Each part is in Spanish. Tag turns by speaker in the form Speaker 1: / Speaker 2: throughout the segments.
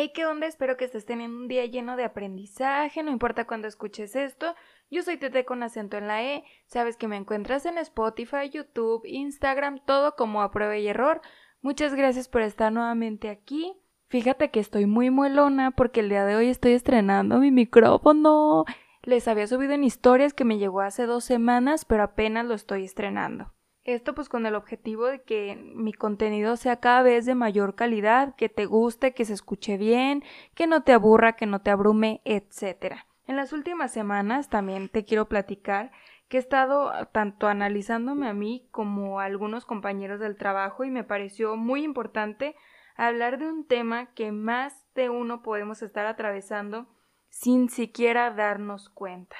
Speaker 1: Hey, ¿qué onda? Espero que estés teniendo un día lleno de aprendizaje, no importa cuándo escuches esto. Yo soy Tete con acento en la E, sabes que me encuentras en Spotify, YouTube, Instagram, todo como a prueba y error. Muchas gracias por estar nuevamente aquí. Fíjate que estoy muy muelona porque el día de hoy estoy estrenando mi micrófono. Les había subido en historias que me llegó hace dos semanas, pero apenas lo estoy estrenando. Esto pues con el objetivo de que mi contenido sea cada vez de mayor calidad, que te guste, que se escuche bien, que no te aburra, que no te abrume, etc. En las últimas semanas también te quiero platicar que he estado tanto analizándome a mí como a algunos compañeros del trabajo y me pareció muy importante hablar de un tema que más de uno podemos estar atravesando sin siquiera darnos cuenta.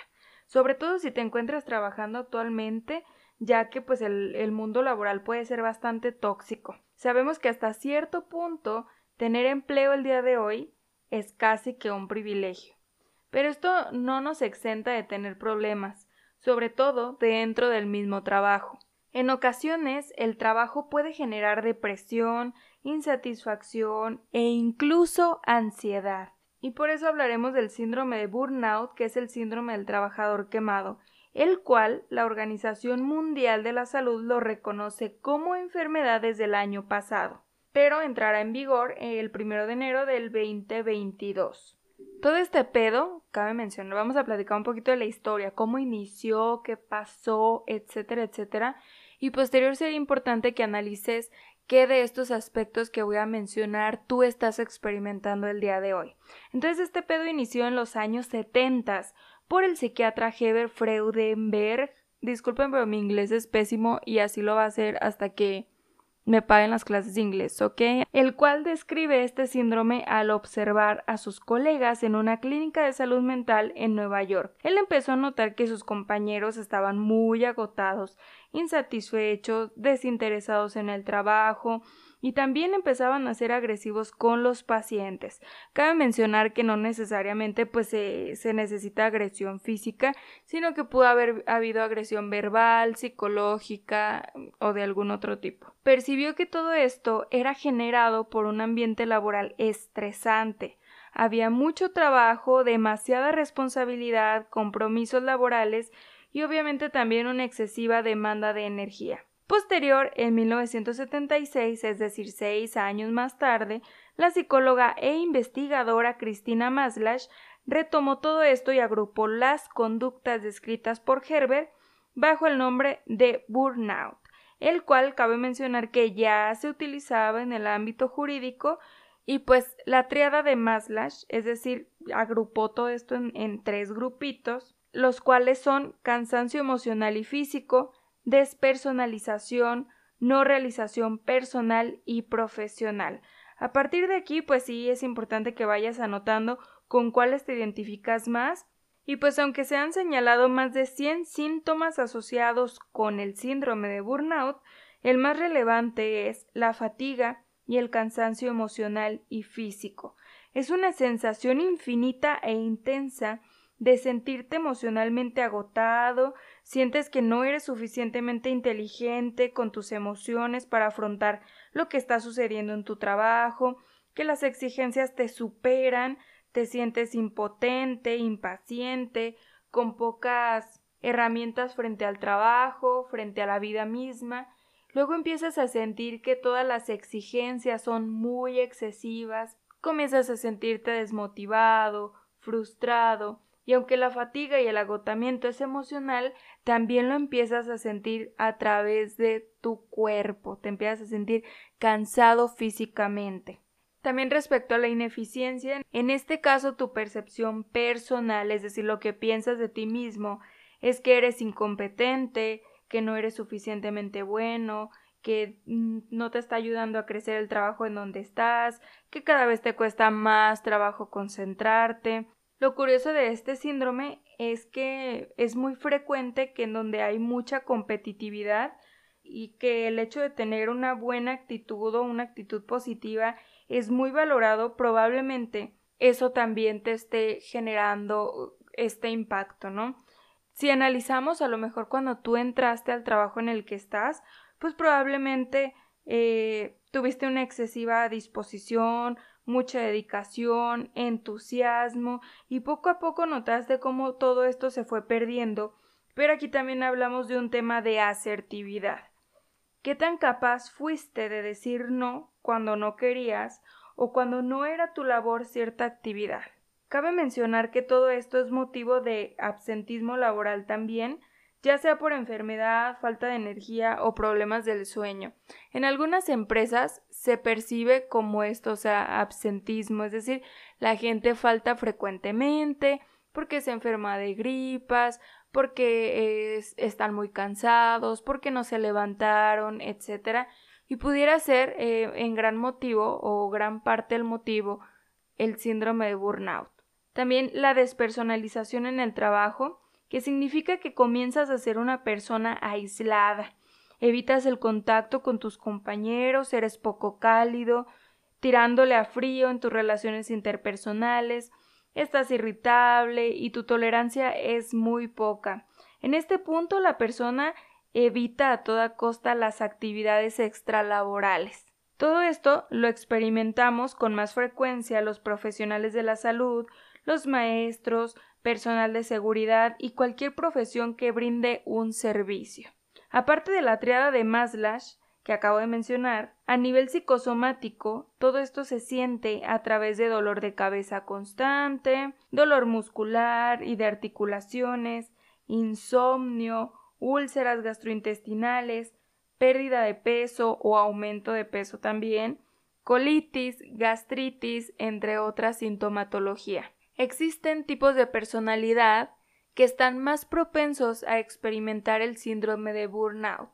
Speaker 1: Sobre todo si te encuentras trabajando actualmente ya que pues el, el mundo laboral puede ser bastante tóxico. Sabemos que hasta cierto punto tener empleo el día de hoy es casi que un privilegio. Pero esto no nos exenta de tener problemas, sobre todo dentro del mismo trabajo. En ocasiones el trabajo puede generar depresión, insatisfacción e incluso ansiedad. Y por eso hablaremos del síndrome de burnout, que es el síndrome del trabajador quemado, el cual la Organización Mundial de la Salud lo reconoce como enfermedad desde el año pasado, pero entrará en vigor el primero de enero del 2022. Todo este pedo, cabe mencionar, vamos a platicar un poquito de la historia, cómo inició, qué pasó, etcétera, etcétera. Y posterior sería importante que analices qué de estos aspectos que voy a mencionar tú estás experimentando el día de hoy. Entonces, este pedo inició en los años 70 por el psiquiatra Heber Freudenberg. Disculpen, pero mi inglés es pésimo y así lo va a ser hasta que me paguen las clases de inglés, ¿ok? El cual describe este síndrome al observar a sus colegas en una clínica de salud mental en Nueva York. Él empezó a notar que sus compañeros estaban muy agotados, insatisfechos, desinteresados en el trabajo, y también empezaban a ser agresivos con los pacientes. Cabe mencionar que no necesariamente pues se, se necesita agresión física, sino que pudo haber habido agresión verbal, psicológica o de algún otro tipo. Percibió que todo esto era generado por un ambiente laboral estresante. Había mucho trabajo, demasiada responsabilidad, compromisos laborales y obviamente también una excesiva demanda de energía. Posterior, en 1976, es decir, seis años más tarde, la psicóloga e investigadora Cristina Maslach retomó todo esto y agrupó las conductas descritas por Herbert bajo el nombre de burnout, el cual cabe mencionar que ya se utilizaba en el ámbito jurídico y pues la triada de Maslach, es decir, agrupó todo esto en, en tres grupitos, los cuales son cansancio emocional y físico, despersonalización, no realización personal y profesional. A partir de aquí, pues sí es importante que vayas anotando con cuáles te identificas más y pues aunque se han señalado más de 100 síntomas asociados con el síndrome de burnout, el más relevante es la fatiga y el cansancio emocional y físico. Es una sensación infinita e intensa de sentirte emocionalmente agotado, sientes que no eres suficientemente inteligente con tus emociones para afrontar lo que está sucediendo en tu trabajo, que las exigencias te superan, te sientes impotente, impaciente, con pocas herramientas frente al trabajo, frente a la vida misma, luego empiezas a sentir que todas las exigencias son muy excesivas, comienzas a sentirte desmotivado, frustrado, y aunque la fatiga y el agotamiento es emocional, también lo empiezas a sentir a través de tu cuerpo, te empiezas a sentir cansado físicamente. También respecto a la ineficiencia, en este caso tu percepción personal, es decir, lo que piensas de ti mismo, es que eres incompetente, que no eres suficientemente bueno, que mm, no te está ayudando a crecer el trabajo en donde estás, que cada vez te cuesta más trabajo concentrarte. Lo curioso de este síndrome es que es muy frecuente que en donde hay mucha competitividad y que el hecho de tener una buena actitud o una actitud positiva es muy valorado, probablemente eso también te esté generando este impacto, ¿no? Si analizamos a lo mejor cuando tú entraste al trabajo en el que estás, pues probablemente eh, tuviste una excesiva disposición, mucha dedicación, entusiasmo y poco a poco notaste cómo todo esto se fue perdiendo. Pero aquí también hablamos de un tema de asertividad. ¿Qué tan capaz fuiste de decir no cuando no querías o cuando no era tu labor cierta actividad? Cabe mencionar que todo esto es motivo de absentismo laboral también, ya sea por enfermedad, falta de energía o problemas del sueño. En algunas empresas se percibe como esto, o sea, absentismo, es decir, la gente falta frecuentemente porque se enferma de gripas, porque están muy cansados, porque no se levantaron, etcétera, y pudiera ser eh, en gran motivo o gran parte del motivo el síndrome de burnout. También la despersonalización en el trabajo, que significa que comienzas a ser una persona aislada. Evitas el contacto con tus compañeros, eres poco cálido, tirándole a frío en tus relaciones interpersonales, estás irritable y tu tolerancia es muy poca. En este punto la persona evita a toda costa las actividades extralaborales. Todo esto lo experimentamos con más frecuencia los profesionales de la salud, los maestros, personal de seguridad y cualquier profesión que brinde un servicio. Aparte de la triada de Maslash que acabo de mencionar, a nivel psicosomático, todo esto se siente a través de dolor de cabeza constante, dolor muscular y de articulaciones, insomnio, úlceras gastrointestinales, pérdida de peso o aumento de peso también, colitis, gastritis, entre otras sintomatología. Existen tipos de personalidad que están más propensos a experimentar el síndrome de burnout,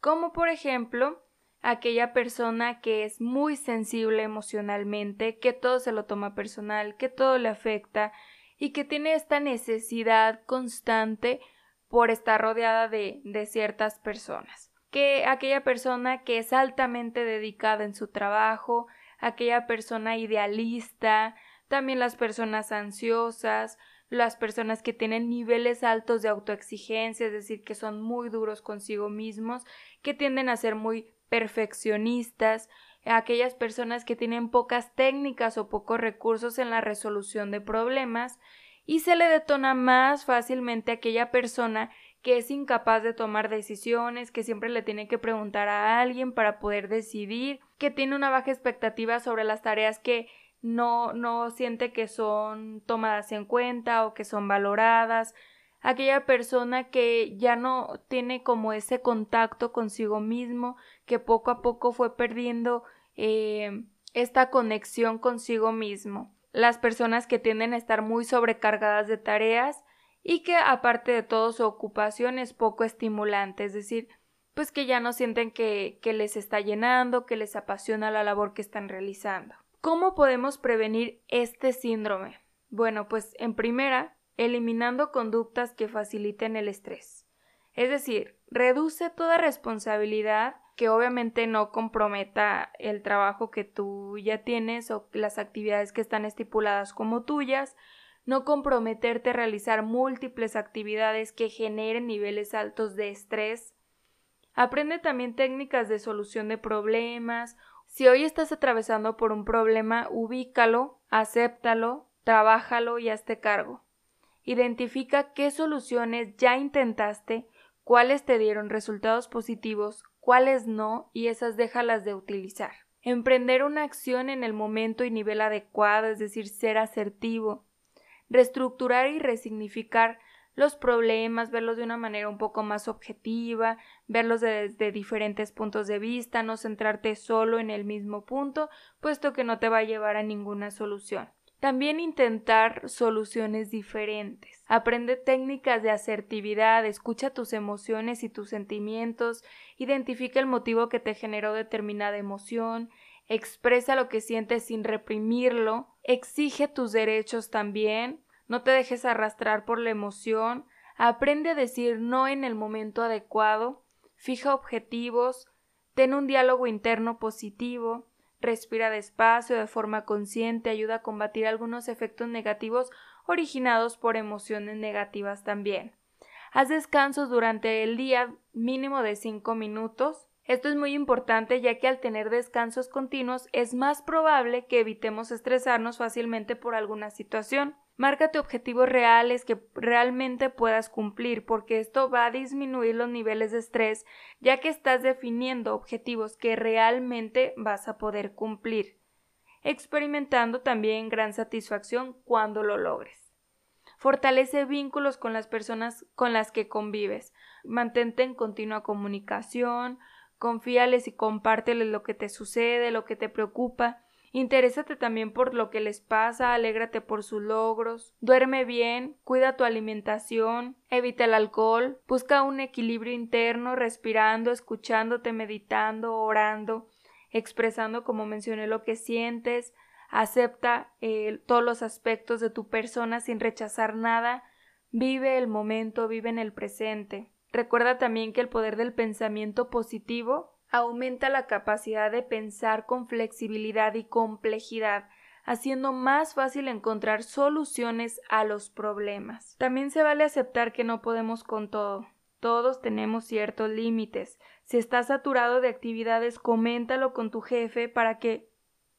Speaker 1: como por ejemplo aquella persona que es muy sensible emocionalmente, que todo se lo toma personal, que todo le afecta y que tiene esta necesidad constante por estar rodeada de, de ciertas personas. Que aquella persona que es altamente dedicada en su trabajo, aquella persona idealista, también las personas ansiosas, las personas que tienen niveles altos de autoexigencia, es decir, que son muy duros consigo mismos, que tienden a ser muy perfeccionistas, aquellas personas que tienen pocas técnicas o pocos recursos en la resolución de problemas, y se le detona más fácilmente a aquella persona que es incapaz de tomar decisiones, que siempre le tiene que preguntar a alguien para poder decidir, que tiene una baja expectativa sobre las tareas que no, no siente que son tomadas en cuenta o que son valoradas, aquella persona que ya no tiene como ese contacto consigo mismo, que poco a poco fue perdiendo eh, esta conexión consigo mismo. Las personas que tienden a estar muy sobrecargadas de tareas y que aparte de todo su ocupación es poco estimulante, es decir, pues que ya no sienten que, que les está llenando, que les apasiona la labor que están realizando. ¿Cómo podemos prevenir este síndrome? Bueno, pues en primera, eliminando conductas que faciliten el estrés. Es decir, reduce toda responsabilidad que obviamente no comprometa el trabajo que tú ya tienes o las actividades que están estipuladas como tuyas, no comprometerte a realizar múltiples actividades que generen niveles altos de estrés. Aprende también técnicas de solución de problemas si hoy estás atravesando por un problema, ubícalo, acéptalo, trabájalo y hazte cargo. Identifica qué soluciones ya intentaste, cuáles te dieron resultados positivos, cuáles no, y esas déjalas de utilizar. Emprender una acción en el momento y nivel adecuado, es decir, ser asertivo. Reestructurar y resignificar los problemas, verlos de una manera un poco más objetiva, verlos desde diferentes puntos de vista, no centrarte solo en el mismo punto, puesto que no te va a llevar a ninguna solución. También intentar soluciones diferentes. Aprende técnicas de asertividad, escucha tus emociones y tus sentimientos, identifica el motivo que te generó determinada emoción, expresa lo que sientes sin reprimirlo, exige tus derechos también, no te dejes arrastrar por la emoción, aprende a decir no en el momento adecuado, fija objetivos, ten un diálogo interno positivo, Respira despacio de forma consciente, ayuda a combatir algunos efectos negativos originados por emociones negativas también. Haz descansos durante el día mínimo de 5 minutos. Esto es muy importante ya que al tener descansos continuos es más probable que evitemos estresarnos fácilmente por alguna situación. Márcate objetivos reales que realmente puedas cumplir, porque esto va a disminuir los niveles de estrés, ya que estás definiendo objetivos que realmente vas a poder cumplir, experimentando también gran satisfacción cuando lo logres. Fortalece vínculos con las personas con las que convives. Mantente en continua comunicación, confíales y compárteles lo que te sucede, lo que te preocupa Interésate también por lo que les pasa, alégrate por sus logros, duerme bien, cuida tu alimentación, evita el alcohol, busca un equilibrio interno, respirando, escuchándote, meditando, orando, expresando como mencioné lo que sientes, acepta eh, todos los aspectos de tu persona sin rechazar nada, vive el momento, vive en el presente. Recuerda también que el poder del pensamiento positivo aumenta la capacidad de pensar con flexibilidad y complejidad, haciendo más fácil encontrar soluciones a los problemas. También se vale aceptar que no podemos con todo. Todos tenemos ciertos límites. Si estás saturado de actividades, coméntalo con tu jefe para que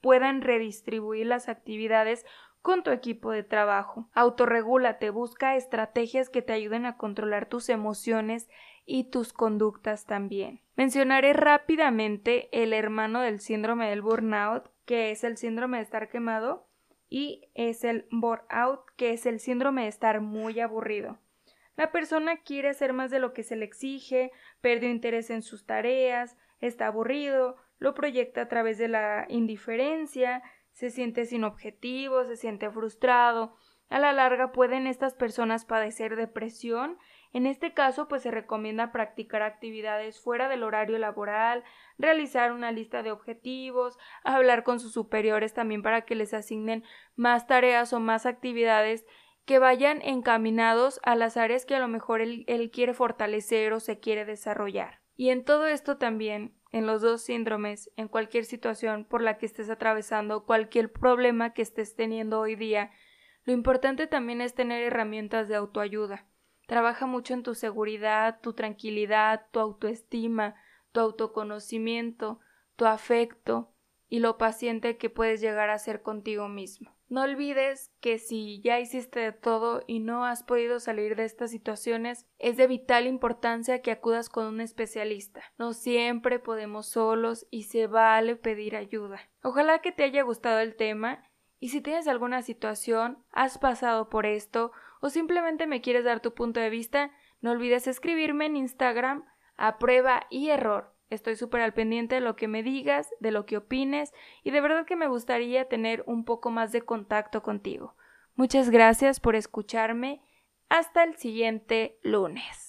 Speaker 1: puedan redistribuir las actividades con tu equipo de trabajo. Autorregúlate, busca estrategias que te ayuden a controlar tus emociones y tus conductas también. Mencionaré rápidamente el hermano del síndrome del burnout, que es el síndrome de estar quemado, y es el burnout, que es el síndrome de estar muy aburrido. La persona quiere hacer más de lo que se le exige, perdió interés en sus tareas, está aburrido, lo proyecta a través de la indiferencia, se siente sin objetivo, se siente frustrado. A la larga pueden estas personas padecer depresión en este caso, pues se recomienda practicar actividades fuera del horario laboral, realizar una lista de objetivos, hablar con sus superiores también para que les asignen más tareas o más actividades que vayan encaminados a las áreas que a lo mejor él, él quiere fortalecer o se quiere desarrollar. Y en todo esto también, en los dos síndromes, en cualquier situación por la que estés atravesando, cualquier problema que estés teniendo hoy día, lo importante también es tener herramientas de autoayuda. Trabaja mucho en tu seguridad, tu tranquilidad, tu autoestima, tu autoconocimiento, tu afecto y lo paciente que puedes llegar a ser contigo mismo. No olvides que si ya hiciste de todo y no has podido salir de estas situaciones, es de vital importancia que acudas con un especialista. No siempre podemos solos y se vale pedir ayuda. Ojalá que te haya gustado el tema y si tienes alguna situación, has pasado por esto o simplemente me quieres dar tu punto de vista, no olvides escribirme en Instagram a prueba y error. Estoy súper al pendiente de lo que me digas, de lo que opines y de verdad que me gustaría tener un poco más de contacto contigo. Muchas gracias por escucharme. Hasta el siguiente lunes.